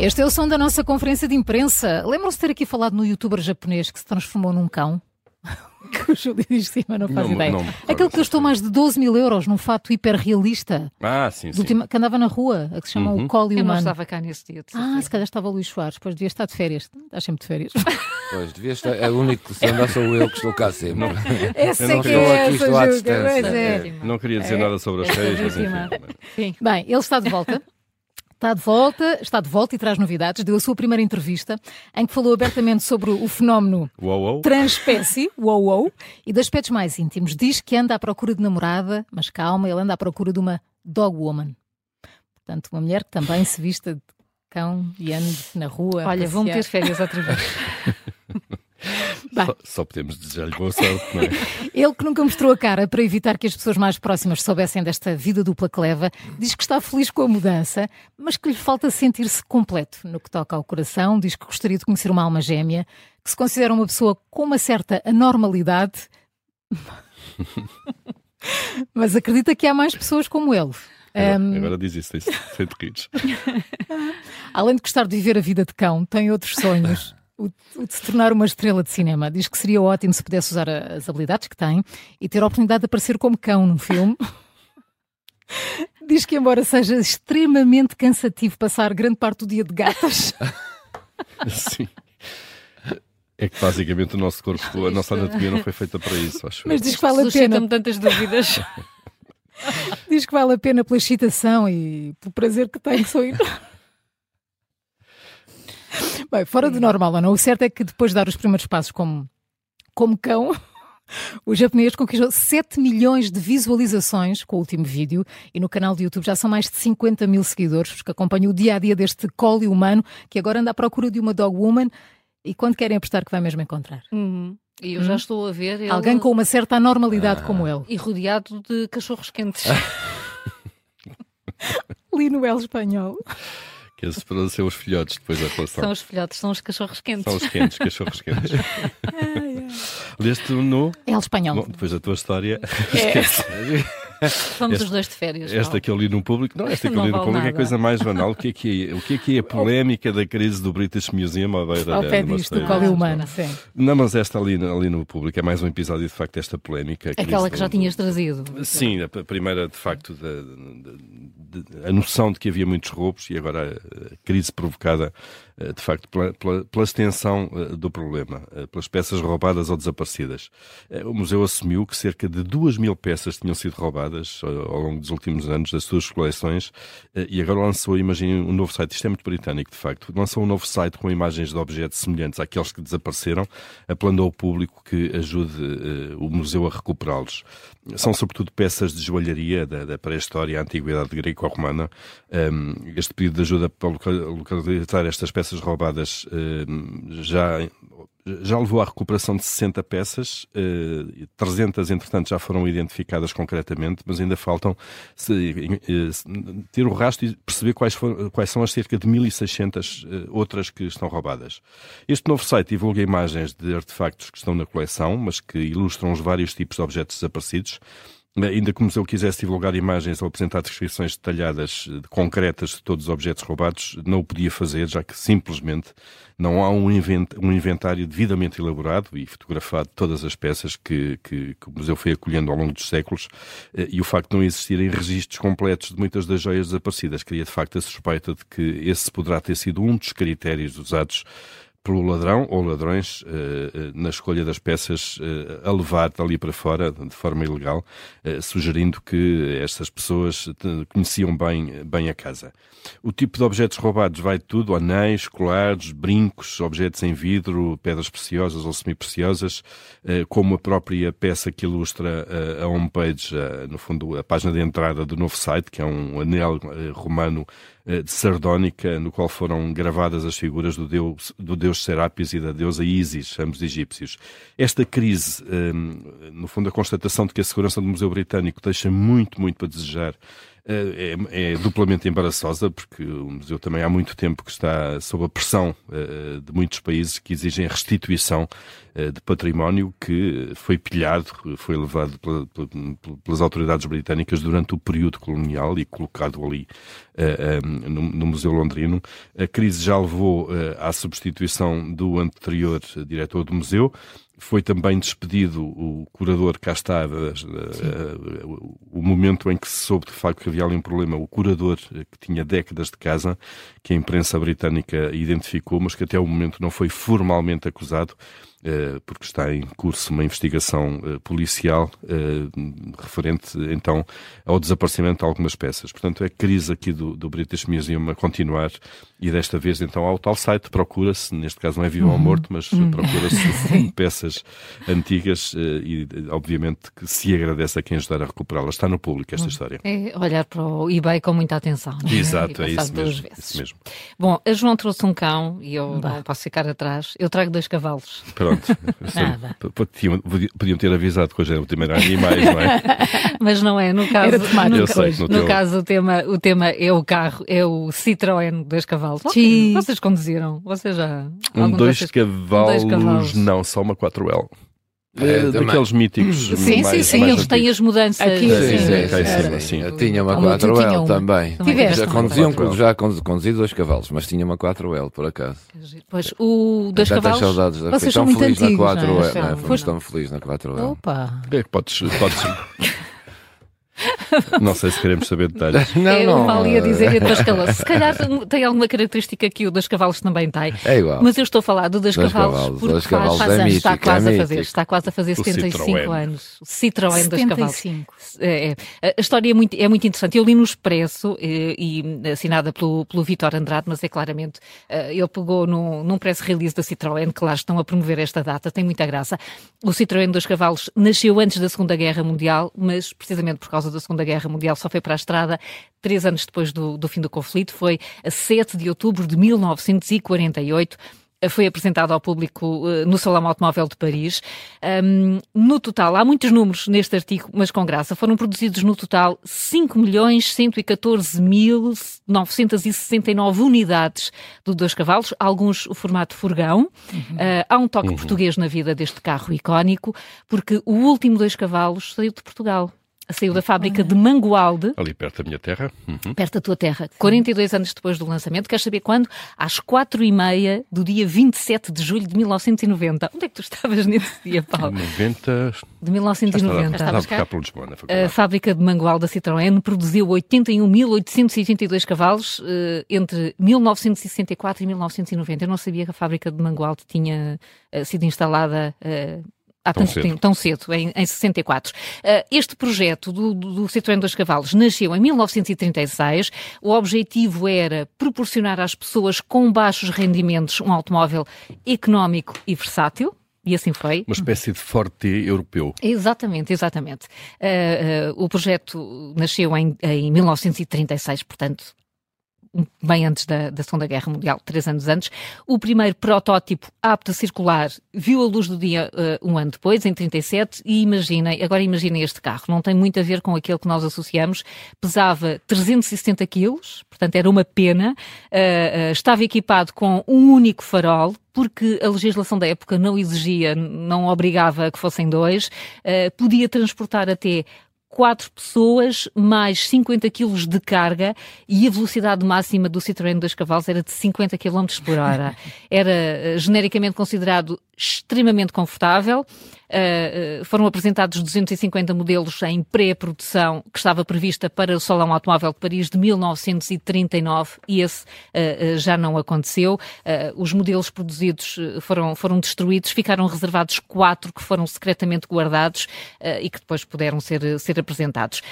Este é o som da nossa conferência de imprensa. Lembram-se de ter aqui falado no youtuber japonês que se transformou num cão? que o Júlio diz sim, mas não faz Não, ideia. não, Aquele que gastou mais de 12 mil euros num fato hiperrealista Ah, sim, sim. último- que andava na rua, a que se chama o Collie Eu não estava cá nesse dia. de Ah, se calhar estava o Luís Soares, pois devia estar de férias. Estás sempre de férias. Pois, devia estar. É o único, se andar sou eu que estou cá sempre. Essa Eu não é que estou é aqui, estou à distância. pois é. Péssima. Não queria dizer nada sobre as é férias, mas enfim. Sim. Bem, ele está de volta. Está de volta, está de volta e traz novidades. Deu a sua primeira entrevista em que falou abertamente sobre o fenómeno Uou, uou. transespécie, wow, wow, e de aspectos mais íntimos. Diz que anda à procura de namorada, mas calma, ele anda à procura de uma dog woman. Portanto, uma mulher que também se vista de cão e ande na rua. Olha, vão ter férias outra vez. Só, só podemos desejar-lhe boa sorte, não é? Ele que nunca mostrou a cara para evitar que as pessoas mais próximas soubessem desta vida dupla que leva, diz que está feliz com a mudança, mas que lhe falta sentir-se completo no que toca ao coração. Diz que gostaria de conhecer uma alma gêmea, que se considera uma pessoa com uma certa anormalidade, mas acredita que há mais pessoas como ele. Agora, agora diz isso, sem, sem te rires. Além de gostar de viver a vida de cão, tem outros sonhos. O o de se tornar uma estrela de cinema. Diz que seria ótimo se pudesse usar a- as habilidades que tem e ter a oportunidade de aparecer como cão num filme. Diz que, embora seja extremamente cansativo passar grande parte do dia de gatas, Sim. É que basicamente o nosso corpo, a nossa anatomia não foi feita para isso, acho mas diz que vale a pena. tantas dúvidas. Diz que vale a pena pela excitação e pelo prazer que tem que só ir. Bem, fora do normal ou não, o certo é que depois de dar os primeiros passos como, como cão, o japonês conquistou 7 milhões de visualizações com o último vídeo e no canal do YouTube já são mais de 50 mil seguidores que acompanham o dia a dia deste collie humano que agora anda à procura de uma dog woman e quando querem apostar que vai mesmo encontrar. Uhum. E eu já estou a ver ele Alguém com uma certa anormalidade como ele. e rodeado de cachorros quentes. Li no El Espanhol. Que esses ser os filhotes depois da São relação. os filhotes, são os cachorros quentes. São os quentes, cachorros quentes. Leste no. El Espanhol. Bom, depois da tua história, É. Vamos este- os dois de férias. Esta Paulo. que eu li no público, não, esta que eu Não li no público é a nada. coisa mais banal. O que é que é, o que é, que é a polémica da crise do British Museum Ao da- pé disto, do humano. Sim. Não, mas esta ali, ali no público é mais um episódio de facto desta polémica. a Aquela que já do- tinhas trazido. Sim, a primeira, de facto, da- da- da- a noção de que havia muitos roubos e agora a crise provocada, de facto, pela, pela- pela extensão eh, do problema, eh, pelas peças roubadas ou desaparecidas. Eh, O museu assumiu que cerca de duas mil peças tinham sido roubadas eh, ao longo dos últimos anos das suas coleções eh, e agora lançou, imaginem, um novo site. Isto é muito britânico, de facto. Lançou um novo site com imagens de objetos semelhantes àqueles que desapareceram, apelando ao público que ajude eh, o museu a recuperá-los. São sobretudo peças de joalharia da, da pré-história, a antiguidade greco-romana. Um, este pedido de ajuda para loca- localizar estas peças roubadas um, já, já levou à recuperação de 60 peças, uh, 300 entretanto já foram identificadas concretamente, mas ainda faltam eh, ter o rastro e perceber quais, foram- quais são as cerca de 1600 eh, outras que estão roubadas. Este novo site divulga imagens de artefactos que estão na coleção, mas que ilustram os vários tipos de objetos desaparecidos. Ainda que o museu quisesse divulgar imagens ou apresentar descrições detalhadas, eh, concretas de todos os objetos roubados, não o podia fazer, já que simplesmente não há um, um inventário devidamente elaborado e fotografado de todas as peças que, que- que o museu foi acolhendo ao longo dos séculos eh, e o facto de não existirem registros completos de muitas das joias desaparecidas cria de facto a suspeita de que esse poderá ter sido um dos critérios usados pelo ladrão ou ladrões eh, eh, na escolha das peças eh, a levar dali para fora de forma ilegal, sugerindo que estas pessoas conheciam bem, bem a casa. O tipo de objetos roubados vai de tudo, anéis, colares, brincos, objetos em vidro, pedras preciosas ou semi-preciosas, como a própria peça que ilustra a homepage, no fundo a página de entrada do novo site, que é um anel romano Sardónica, no qual foram gravadas as figuras do deus, do deus Serapis e da deusa Isis, ambos egípcios. Esta crise, eh, no fundo, a constatação de que a segurança do Museu Britânico deixa muito, muito para desejar, é, é, duplamente embaraçosa, porque o museu também há muito tempo que está sob a pressão uh, de muitos países que exigem restituição uh, de património que foi pilhado, foi levado pela, pela, pelas autoridades britânicas durante o período colonial e colocado ali uh, no, no, Museu Londrino. A crise já levou à substituição do anterior diretor do museu foi também despedido o curador, cá está, o momento em que se soube de facto que havia ali um problema, o curador que tinha décadas de casa, que a imprensa britânica identificou, mas que até o momento não foi formalmente acusado, porque está em curso uma investigação policial referente então ao desaparecimento de algumas peças. Portanto, é a crise aqui do, do British Museum a continuar e desta vez então ao tal site procura-se, neste caso não é vivo uhum. ou morto, mas uhum. procura-se peças antigas eh, e obviamente que se agradece a quem ajudar a recuperá-las. Está no público esta uhum. história. É olhar para o eBay com muita atenção. Não é? Exato, é isso mesmo, isso mesmo, Bom, a João trouxe um cão e eu não posso ficar atrás. Eu trago dois cavalos. Pronto. Nada. Podiam, podiam ter avisado que hoje era o tema era animais, não é? mas não é, no caso, no, sei, no, no teu... caso o tema, o tema é o carro, é o Citroën dos cavalos cavalos. Okay. Vocês conduziram? Vocês já. Um dois, vocês... cavalos, dois cavalos, não, só uma 4L. É, daqueles míticos. Sim, mais, sim, sim. Eles têm as mudanças. Aqui, sim, sim, sim, sim. Eu tinha uma 4L também. Tiveste, já conduzi, um, já conduzi dois cavalos, mas tinha uma 4L, por acaso. Pois, o dois cavalos. saudades da Vocês são muito feliz antigos, na 4L. Não, é? Fomos tão felizes na 4L. Opa! É que podes. podes... Não sei se queremos saber detalhes. Não, é, não. Eu ia dizer é das cavalos. Se calhar tem alguma característica que o das cavalos também tem. É igual. Mas eu estou a falar do das, das cavalos, cavalos porque das cavalos faz, é mítico, está quase é a fazer, está quase a fazer 75 Citroën. anos. O Citroën das cavalos. É, é. A história é muito, é muito interessante. Eu li no Expresso e, e assinada pelo, pelo Vitor Andrade, mas é claramente uh, ele pegou no, num press release da Citroën, que lá estão a promover esta data, tem muita graça. O Citroën dos cavalos nasceu antes da Segunda Guerra Mundial, mas precisamente por causa da Segunda Guerra Mundial só foi para a estrada três anos depois do, do fim do conflito, foi a 7 de outubro de 1948 foi apresentado ao público uh, no Salão Automóvel de Paris. Um, no total, há muitos números neste artigo, mas com graça, foram produzidos no total 5.114.969 unidades do dois cavalos, alguns o formato furgão. Uhum. Uh, há um toque uhum. português na vida deste carro icónico, porque o último dois cavalos saiu de Portugal saiu da fábrica de Mangualde. Ali perto da minha terra. Uhum. Perto da tua terra. 42 anos depois do lançamento. Queres saber quando? Às 4 e meia do dia 27 de julho de 1990. Onde é que tu estavas nesse dia, Paulo? 90... De 1990. Estavas cá? Pelo Lisboa, na a fábrica de Mangualde da Citroën produziu 81.882 cavalos eh, entre 1964 e 1990. Eu não sabia que a fábrica de Mangualde tinha eh, sido instalada eh, há tão tanto cedo. tempo, tão cedo, em, em 64. Uh, ah, este projeto do, do Citroën dos Cavalos nasceu em 1936. O objetivo era proporcionar às pessoas com baixos rendimentos um automóvel económico e versátil. E assim foi. Uma espécie de forte europeu. Exatamente, exatamente. Uh, uh, o projeto nasceu em, em 1936, portanto, bem antes da, da, Segunda Guerra Mundial, três anos antes. O primeiro protótipo apto a circular viu a luz do dia uh, um ano depois, em 37, e imaginem, agora imaginem este carro, não tem muito a ver com aquele que nós associamos, pesava 370 quilos, portanto era uma pena, uh, uh, estava equipado com um único farol, porque a legislação da época não exigia, não obrigava que fossem dois, podia transportar até quatro pessoas, mais 50 kg de carga e a velocidade máxima do Citroën 2 cavalos era de 50 km por hora. Era uh, genericamente considerado extremamente confortável. Uh, uh, foram apresentados 250 modelos em pré-produção que estava prevista para o Salão Automóvel de Paris de 1939 e esse uh, já não aconteceu. os modelos produzidos foram, foram destruídos, ficaram reservados quatro que foram secretamente guardados e que depois puderam ser, ser apresentados.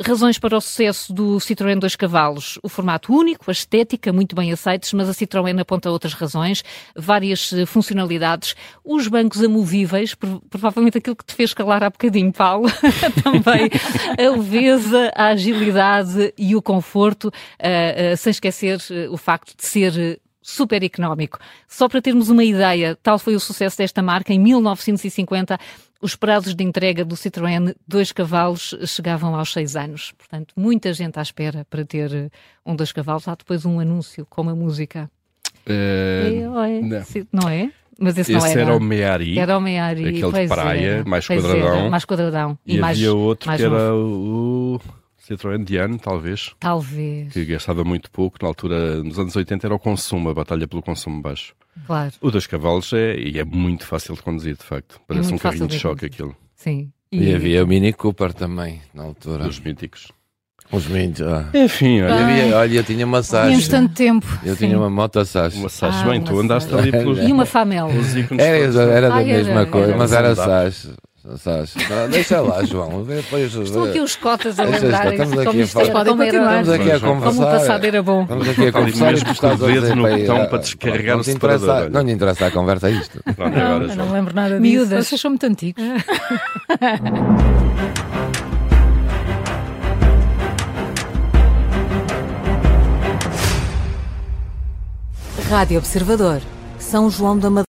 Razões para o sucesso do Citroën 2 cavalos. O formato único, a estética, muito bem aceitos, mas a Citroën aponta outras razões, várias eh, funcionalidades. Os bancos amovíveis, provavelmente aquilo que te fez calar há bocadinho, Paulo, também a leveza, a agilidade e o conforto, uh, uh, sem esquecer o facto de ser super económico. Só para termos uma ideia, tal foi o sucesso desta marca, em 1950 os prazos de entrega do Citroën dois cavalos chegavam aos seis anos. Portanto, muita gente à espera para ter eh, um dois cavalos. Há depois um anúncio com a música. Eh, não. não é? Mas esse, esse não era. era o Meari. Era o Meari. Aquele de praia, era. mais quadradão. Mais quadradão. E, e mais, havia outro que novo. era o Citroën Diane, talvez. Talvez. Que gastava muito pouco. Na altura, nos anos 80, era o consumo, a batalha pelo consumo baixo. Claro. O dos cavalos é, e é muito fácil de conduzir, de facto. Parece um muito fácil carrinho de de choque conduzir. aquilo, Sim. E havia o Mini Cooper também, na altura. dos míticos. Os Minis. Ah. Enfim, olha, havia- olha, eu tinha uma Tínhamos Sage. tanto tempo. Eu Sim. tinha uma moto Sage. uma Sage. Ah, Bem, uma tu andaste ali pelos, E uma Famel. Era, todos. era da Ah, era, mesma coisa, era. mas era Saudável. Deixa lá, João. Depois, Estão aqui os cotas a lembrar estamos como aqui a isto era, continuar. Estamos aqui a João, Como o conversar. passado era bom. Estamos aqui a conversar mesmo tu estás com o a dedo dizer, no "Pai, botão ah, para descarregar não o separador, olha." Não lhe interessa a conversa a isto. Não, não lembro nada disso. Miúdas. Vocês são muito antigos. Rádio Observador. São João da Madeira.